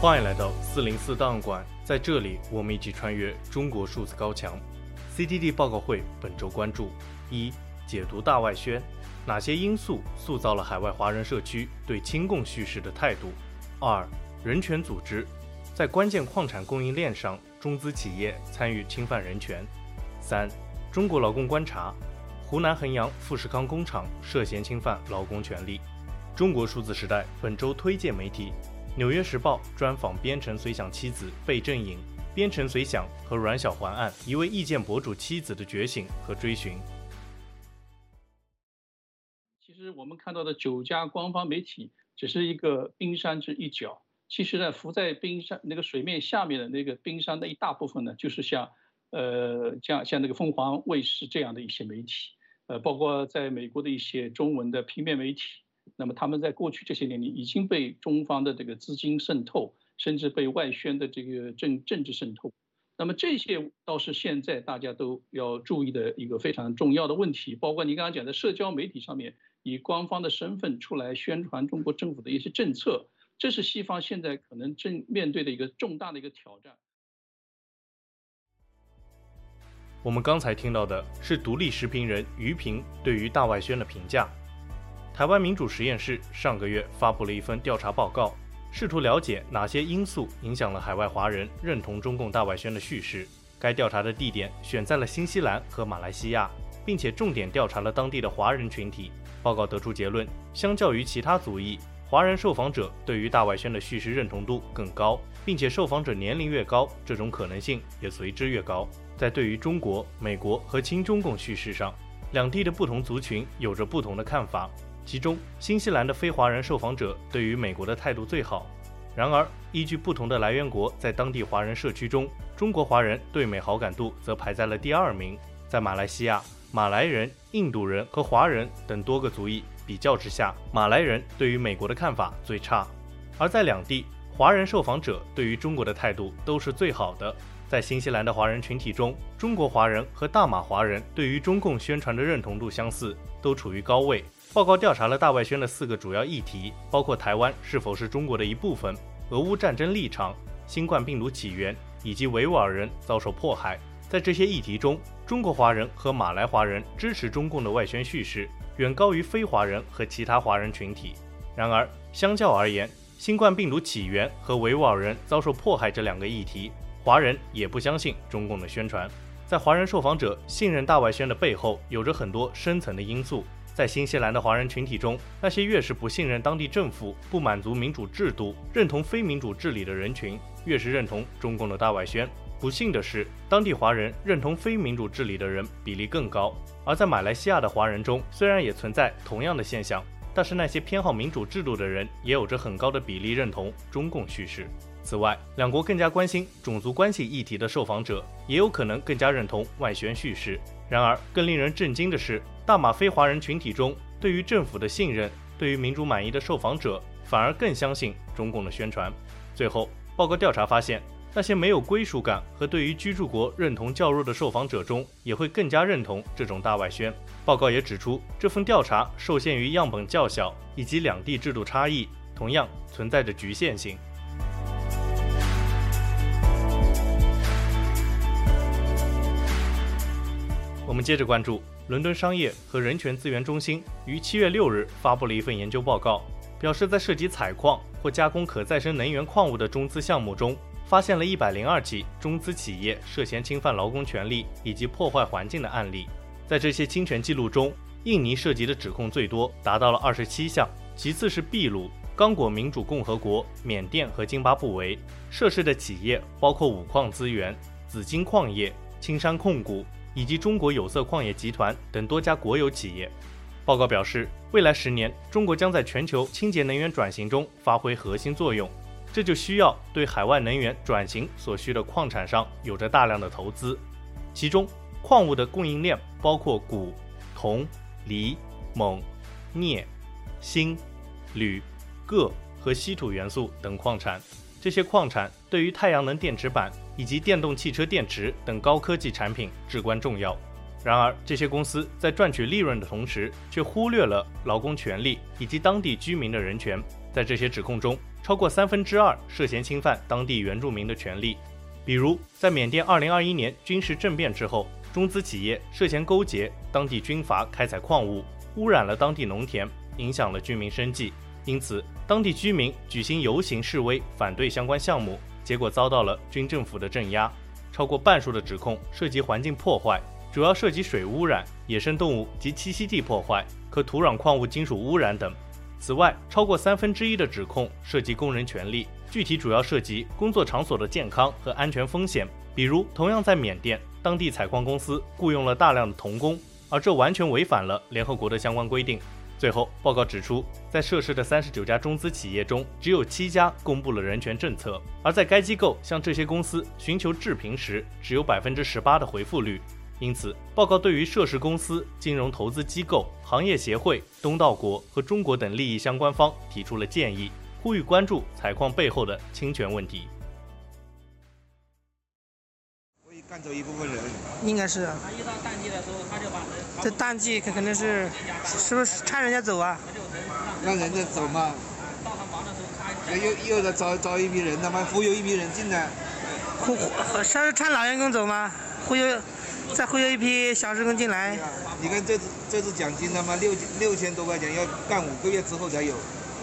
欢迎来到四零四档案馆，在这里，我们一起穿越中国数字高墙。CTD 报告会本周关注：一、解读大外宣，哪些因素塑造了海外华人社区对亲共叙事的态度？二、人权组织，在关键矿产供应链上，中资企业参与侵犯人权。三、中国劳工观察，湖南衡阳富士康工厂涉嫌侵犯劳工权利。中国数字时代本周推荐媒体。《纽约时报》专访边城随想妻子贝正颖，边城随想和阮小环案一位意见博主妻子的觉醒和追寻。其实我们看到的九家官方媒体只是一个冰山之一角，其实呢，浮在冰山那个水面下面的那个冰山的一大部分呢，就是像呃像像那个凤凰卫视这样的一些媒体，呃，包括在美国的一些中文的平面媒体。那么他们在过去这些年里已经被中方的这个资金渗透，甚至被外宣的这个政政治渗透。那么这些倒是现在大家都要注意的一个非常重要的问题。包括你刚刚讲的社交媒体上面，以官方的身份出来宣传中国政府的一些政策，这是西方现在可能正面对的一个重大的一个挑战。我们刚才听到的是独立时评人于平对于大外宣的评价。台湾民主实验室上个月发布了一份调查报告，试图了解哪些因素影响了海外华人认同中共大外宣的叙事。该调查的地点选在了新西兰和马来西亚，并且重点调查了当地的华人群体。报告得出结论，相较于其他族裔，华人受访者对于大外宣的叙事认同度更高，并且受访者年龄越高，这种可能性也随之越高。在对于中国、美国和亲中共叙事上，两地的不同族群有着不同的看法。其中，新西兰的非华人受访者对于美国的态度最好。然而，依据不同的来源国在当地华人社区中，中国华人对美好感度则排在了第二名。在马来西亚，马来人、印度人和华人等多个族裔比较之下，马来人对于美国的看法最差。而在两地，华人受访者对于中国的态度都是最好的。在新西兰的华人群体中，中国华人和大马华人对于中共宣传的认同度相似，都处于高位。报告调查了大外宣的四个主要议题，包括台湾是否是中国的一部分、俄乌战争立场、新冠病毒起源以及维吾尔人遭受迫害。在这些议题中，中国华人和马来华人支持中共的外宣叙事远高于非华人和其他华人群体。然而，相较而言，新冠病毒起源和维吾尔人遭受迫害这两个议题，华人也不相信中共的宣传。在华人受访者信任大外宣的背后，有着很多深层的因素。在新西兰的华人群体中，那些越是不信任当地政府、不满足民主制度、认同非民主治理的人群，越是认同中共的大外宣。不幸的是，当地华人认同非民主治理的人比例更高。而在马来西亚的华人中，虽然也存在同样的现象，但是那些偏好民主制度的人也有着很高的比例认同中共叙事。此外，两国更加关心种族关系议题的受访者，也有可能更加认同外宣叙事。然而，更令人震惊的是，大马非华人群体中，对于政府的信任、对于民主满意的受访者，反而更相信中共的宣传。最后，报告调查发现，那些没有归属感和对于居住国认同较弱的受访者中，也会更加认同这种大外宣。报告也指出，这份调查受限于样本较小以及两地制度差异，同样存在着局限性。我们接着关注，伦敦商业和人权资源中心于七月六日发布了一份研究报告，表示在涉及采矿或加工可再生能源矿物的中资项目中，发现了一百零二起中资企业涉嫌侵犯劳工权利以及破坏环境的案例。在这些侵权记录中，印尼涉及的指控最多，达到了二十七项，其次是秘鲁、刚果民主共和国、缅甸和津巴布韦。涉事的企业包括五矿资源、紫金矿业、青山控股。以及中国有色矿业集团等多家国有企业。报告表示，未来十年，中国将在全球清洁能源转型中发挥核心作用，这就需要对海外能源转型所需的矿产上有着大量的投资。其中，矿物的供应链包括钴、铜、锂、锰、镍、锌、铝、铬和稀土元素等矿产。这些矿产对于太阳能电池板以及电动汽车电池等高科技产品至关重要。然而，这些公司在赚取利润的同时，却忽略了劳工权利以及当地居民的人权。在这些指控中，超过三分之二涉嫌侵犯当地原住民的权利。比如，在缅甸2021年军事政变之后，中资企业涉嫌勾结当地军阀开采矿物，污染了当地农田，影响了居民生计。因此，当地居民举行游行示威，反对相关项目，结果遭到了军政府的镇压。超过半数的指控涉及环境破坏，主要涉及水污染、野生动物及栖息地破坏和土壤矿物金属污染等。此外，超过三分之一的指控涉及工人权利，具体主要涉及工作场所的健康和安全风险。比如，同样在缅甸，当地采矿公司雇佣了大量的童工，而这完全违反了联合国的相关规定。最后，报告指出，在涉事的三十九家中资企业中，只有七家公布了人权政策，而在该机构向这些公司寻求置评时，只有百分之十八的回复率。因此，报告对于涉事公司、金融投资机构、行业协会、东道国和中国等利益相关方提出了建议，呼吁关注采矿背后的侵权问题。会赶走一部分人，应该是。他一到淡季的时候，他就把人。这淡季可肯定是，是不是看人家走啊？让人家走嘛。又又在招招一批人，他妈忽悠一批人进来。忽忽，是趁老员工走吗？忽悠。再忽悠一批小职工进来。你看这次这次奖金他妈六六千多块钱，要干五个月之后才有。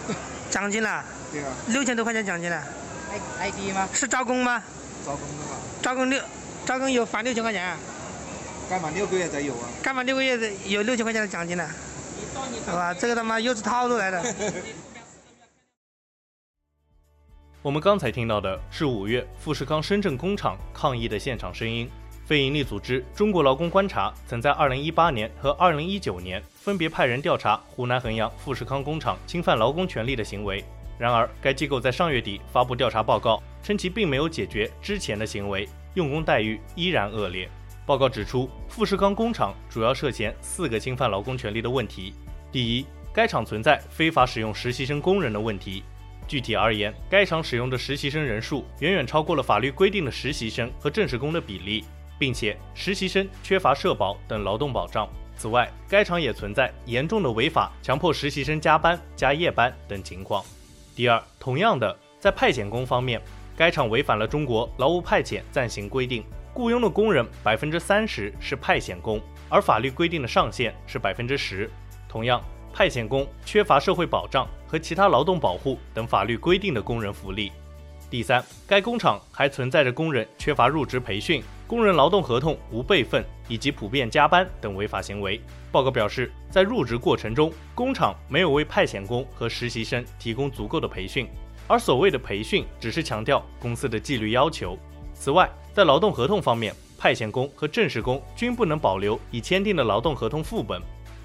奖金了？对啊。六千多块钱奖金了。I ID 吗？是招工吗？招工的嘛。招工六，招工有返六千块钱啊。干满六个月才有啊。干满六个月有六千块钱的奖金了。好吧，这个他妈又是套路来的。我们刚才听到的是五月富士康深圳工厂抗议的现场声音。非营利组织中国劳工观察曾在2018年和2019年分别派人调查湖南衡阳富士康工厂侵犯劳工权利的行为。然而，该机构在上月底发布调查报告，称其并没有解决之前的行为，用工待遇依然恶劣。报告指出，富士康工厂主要涉嫌四个侵犯劳工权利的问题：第一，该厂存在非法使用实习生工人的问题；具体而言，该厂使用的实习生人数远远超过了法律规定的实习生和正式工的比例。并且实习生缺乏社保等劳动保障。此外，该厂也存在严重的违法、强迫实习生加班、加夜班等情况。第二，同样的，在派遣工方面，该厂违反了中国劳务派遣暂行规定，雇佣的工人百分之三十是派遣工，而法律规定的上限是百分之十。同样，派遣工缺乏社会保障和其他劳动保护等法律规定的工人福利。第三，该工厂还存在着工人缺乏入职培训。工人劳动合同无备份以及普遍加班等违法行为。报告表示，在入职过程中，工厂没有为派遣工和实习生提供足够的培训，而所谓的培训只是强调公司的纪律要求。此外，在劳动合同方面，派遣工和正式工均不能保留已签订的劳动合同副本。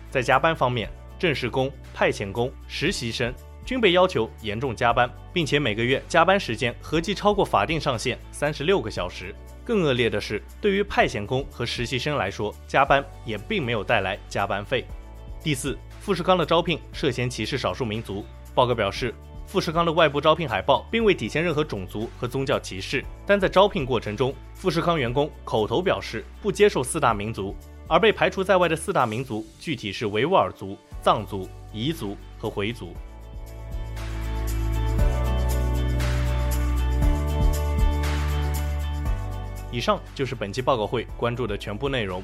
在加班方面，正式工、派遣工、实习生均被要求严重加班，并且每个月加班时间合计超过法定上限三十六个小时。更恶劣的是，对于派遣工和实习生来说，加班也并没有带来加班费。第四，富士康的招聘涉嫌歧视少数民族。报告表示，富士康的外部招聘海报并未体现任何种族和宗教歧视，但在招聘过程中，富士康员工口头表示不接受四大民族，而被排除在外的四大民族具体是维吾尔族、藏族、彝族和回族。以上就是本期报告会关注的全部内容。